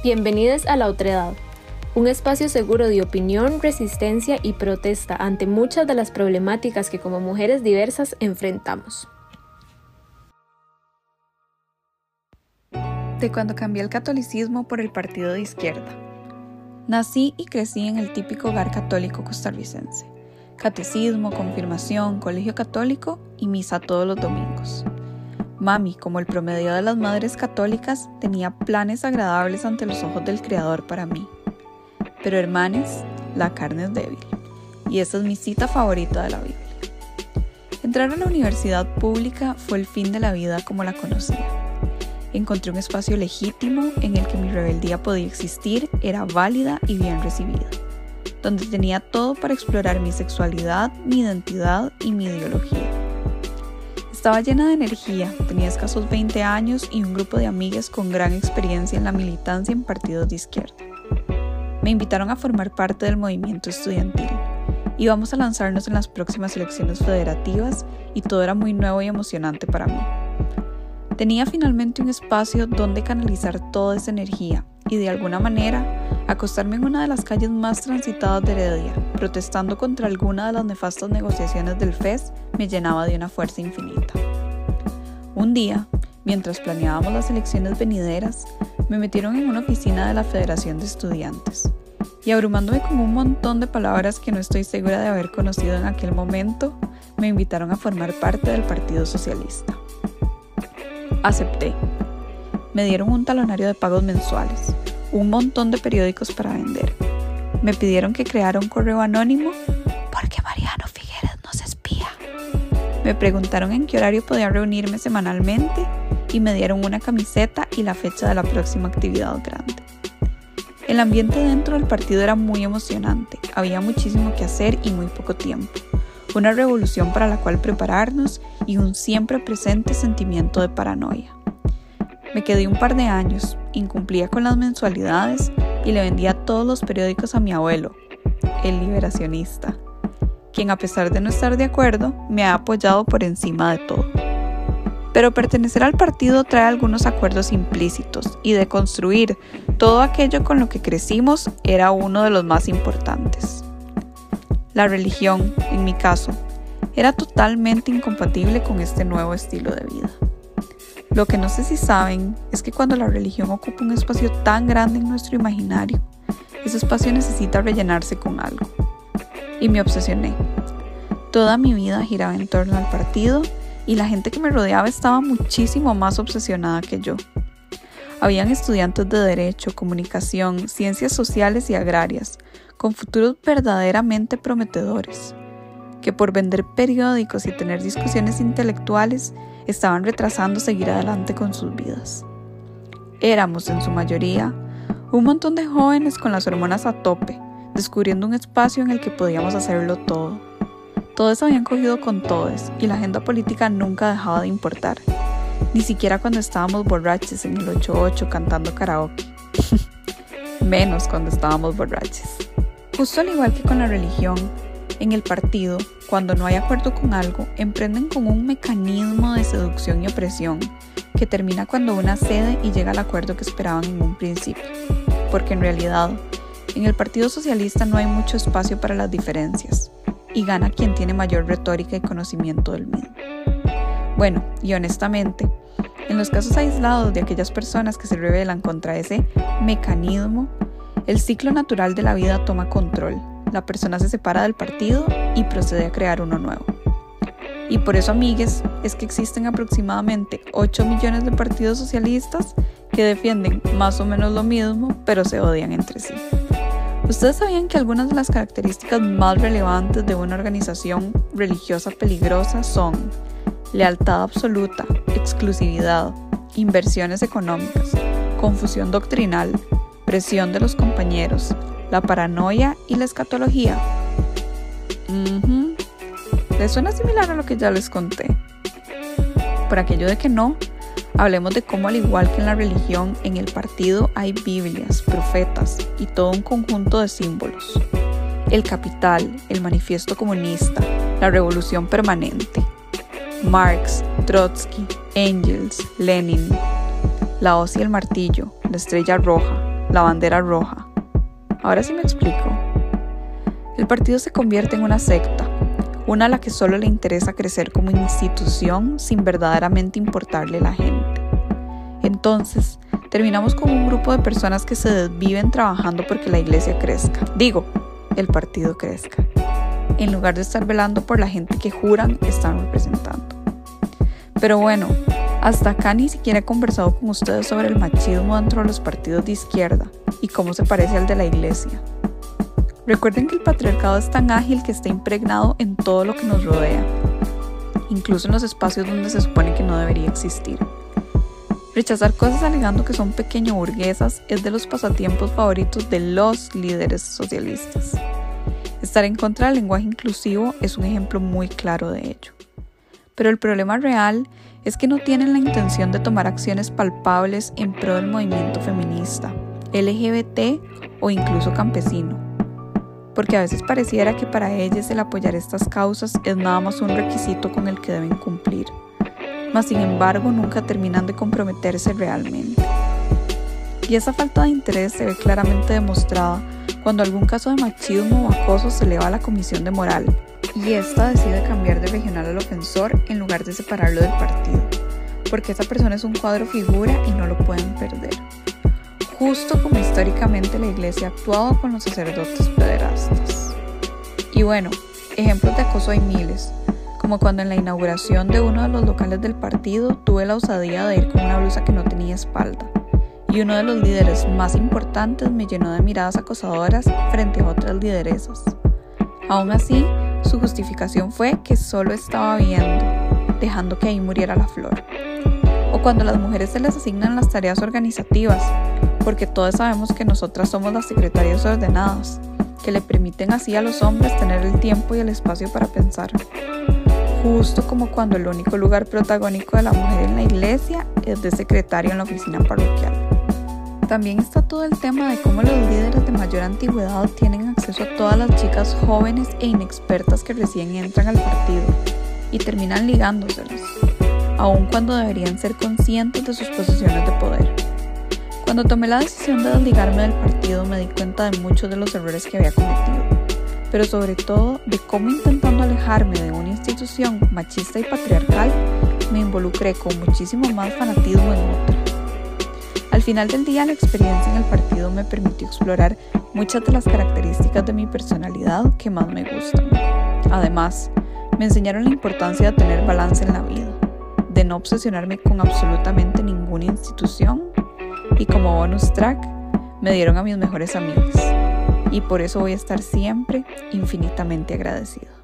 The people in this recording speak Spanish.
Bienvenidos a La Otredad, un espacio seguro de opinión, resistencia y protesta ante muchas de las problemáticas que como mujeres diversas enfrentamos. De cuando cambié el catolicismo por el partido de izquierda. Nací y crecí en el típico hogar católico costarricense. Catecismo, confirmación, colegio católico y misa todos los domingos. Mami, como el promedio de las madres católicas, tenía planes agradables ante los ojos del Creador para mí. Pero hermanes, la carne es débil. Y esa es mi cita favorita de la Biblia. Entrar a la universidad pública fue el fin de la vida como la conocía. Encontré un espacio legítimo en el que mi rebeldía podía existir, era válida y bien recibida, donde tenía todo para explorar mi sexualidad, mi identidad y mi ideología estaba llena de energía, tenía escasos 20 años y un grupo de amigas con gran experiencia en la militancia en partidos de izquierda. Me invitaron a formar parte del movimiento estudiantil. Íbamos a lanzarnos en las próximas elecciones federativas y todo era muy nuevo y emocionante para mí. Tenía finalmente un espacio donde canalizar toda esa energía y de alguna manera acostarme en una de las calles más transitadas de Heredia, protestando contra alguna de las nefastas negociaciones del FES, me llenaba de una fuerza infinita. Un día, mientras planeábamos las elecciones venideras, me metieron en una oficina de la Federación de Estudiantes y abrumándome con un montón de palabras que no estoy segura de haber conocido en aquel momento, me invitaron a formar parte del Partido Socialista. Acepté me dieron un talonario de pagos mensuales, un montón de periódicos para vender. Me pidieron que creara un correo anónimo porque Mariano Figueres nos espía. Me preguntaron en qué horario podía reunirme semanalmente y me dieron una camiseta y la fecha de la próxima actividad grande. El ambiente dentro del partido era muy emocionante, había muchísimo que hacer y muy poco tiempo. Una revolución para la cual prepararnos y un siempre presente sentimiento de paranoia. Me quedé un par de años, incumplía con las mensualidades y le vendía todos los periódicos a mi abuelo, el liberacionista, quien a pesar de no estar de acuerdo, me ha apoyado por encima de todo. Pero pertenecer al partido trae algunos acuerdos implícitos y de construir todo aquello con lo que crecimos era uno de los más importantes. La religión, en mi caso, era totalmente incompatible con este nuevo estilo de vida. Lo que no sé si saben es que cuando la religión ocupa un espacio tan grande en nuestro imaginario, ese espacio necesita rellenarse con algo. Y me obsesioné. Toda mi vida giraba en torno al partido y la gente que me rodeaba estaba muchísimo más obsesionada que yo. Habían estudiantes de Derecho, Comunicación, Ciencias Sociales y Agrarias, con futuros verdaderamente prometedores, que por vender periódicos y tener discusiones intelectuales estaban retrasando seguir adelante con sus vidas. Éramos, en su mayoría, un montón de jóvenes con las hormonas a tope, descubriendo un espacio en el que podíamos hacerlo todo. Todos habían cogido con todos y la agenda política nunca dejaba de importar, ni siquiera cuando estábamos borrachos en el 88 cantando karaoke. Menos cuando estábamos borrachos. Justo al igual que con la religión, en el partido, cuando no hay acuerdo con algo, emprenden con un mecanismo de seducción y opresión que termina cuando una cede y llega al acuerdo que esperaban en un principio. Porque en realidad, en el Partido Socialista no hay mucho espacio para las diferencias y gana quien tiene mayor retórica y conocimiento del mismo. Bueno, y honestamente, en los casos aislados de aquellas personas que se rebelan contra ese mecanismo, el ciclo natural de la vida toma control la persona se separa del partido y procede a crear uno nuevo. Y por eso, amigues, es que existen aproximadamente 8 millones de partidos socialistas que defienden más o menos lo mismo, pero se odian entre sí. ¿Ustedes sabían que algunas de las características más relevantes de una organización religiosa peligrosa son lealtad absoluta, exclusividad, inversiones económicas, confusión doctrinal, presión de los compañeros, la paranoia y la escatología. ¿Les suena similar a lo que ya les conté? Por aquello de que no, hablemos de cómo al igual que en la religión, en el partido hay Biblias, profetas y todo un conjunto de símbolos. El capital, el manifiesto comunista, la revolución permanente. Marx, Trotsky, Engels, Lenin, la hoz y el martillo, la estrella roja, la bandera roja. Ahora sí me explico. El partido se convierte en una secta, una a la que solo le interesa crecer como institución sin verdaderamente importarle la gente. Entonces, terminamos con un grupo de personas que se desviven trabajando porque la iglesia crezca. Digo, el partido crezca. En lugar de estar velando por la gente que juran están representando. Pero bueno, hasta acá ni siquiera he conversado con ustedes sobre el machismo dentro de los partidos de izquierda y cómo se parece al de la iglesia. Recuerden que el patriarcado es tan ágil que está impregnado en todo lo que nos rodea, incluso en los espacios donde se supone que no debería existir. Rechazar cosas alegando que son pequeño burguesas es de los pasatiempos favoritos de los líderes socialistas. Estar en contra del lenguaje inclusivo es un ejemplo muy claro de ello. Pero el problema real es que no tienen la intención de tomar acciones palpables en pro del movimiento feminista, LGBT o incluso campesino. Porque a veces pareciera que para ellas el apoyar estas causas es nada más un requisito con el que deben cumplir mas sin embargo nunca terminan de comprometerse realmente. Y esa falta de interés se ve claramente demostrada cuando algún caso de machismo o acoso se eleva a la Comisión de Moral y ésta decide cambiar de regional al ofensor en lugar de separarlo del partido, porque esa persona es un cuadro figura y no lo pueden perder. Justo como históricamente la iglesia ha actuado con los sacerdotes pederastas. Y bueno, ejemplos de acoso hay miles, como cuando en la inauguración de uno de los locales del partido tuve la osadía de ir con una blusa que no tenía espalda, y uno de los líderes más importantes me llenó de miradas acosadoras frente a otras lideresas. Aún así, su justificación fue que solo estaba viendo, dejando que ahí muriera la flor. O cuando las mujeres se les asignan las tareas organizativas, porque todos sabemos que nosotras somos las secretarias ordenadas, que le permiten así a los hombres tener el tiempo y el espacio para pensar justo como cuando el único lugar protagónico de la mujer en la iglesia es de secretario en la oficina parroquial. También está todo el tema de cómo los líderes de mayor antigüedad tienen acceso a todas las chicas jóvenes e inexpertas que recién entran al partido y terminan ligándoselas, aun cuando deberían ser conscientes de sus posiciones de poder. Cuando tomé la decisión de desligarme del partido me di cuenta de muchos de los errores que había cometido pero sobre todo de cómo intentando alejarme de una institución machista y patriarcal, me involucré con muchísimo más fanatismo en otra. Al final del día, la experiencia en el partido me permitió explorar muchas de las características de mi personalidad que más me gustan. Además, me enseñaron la importancia de tener balance en la vida, de no obsesionarme con absolutamente ninguna institución y como bonus track, me dieron a mis mejores amigos y por eso voy a estar siempre infinitamente agradecido.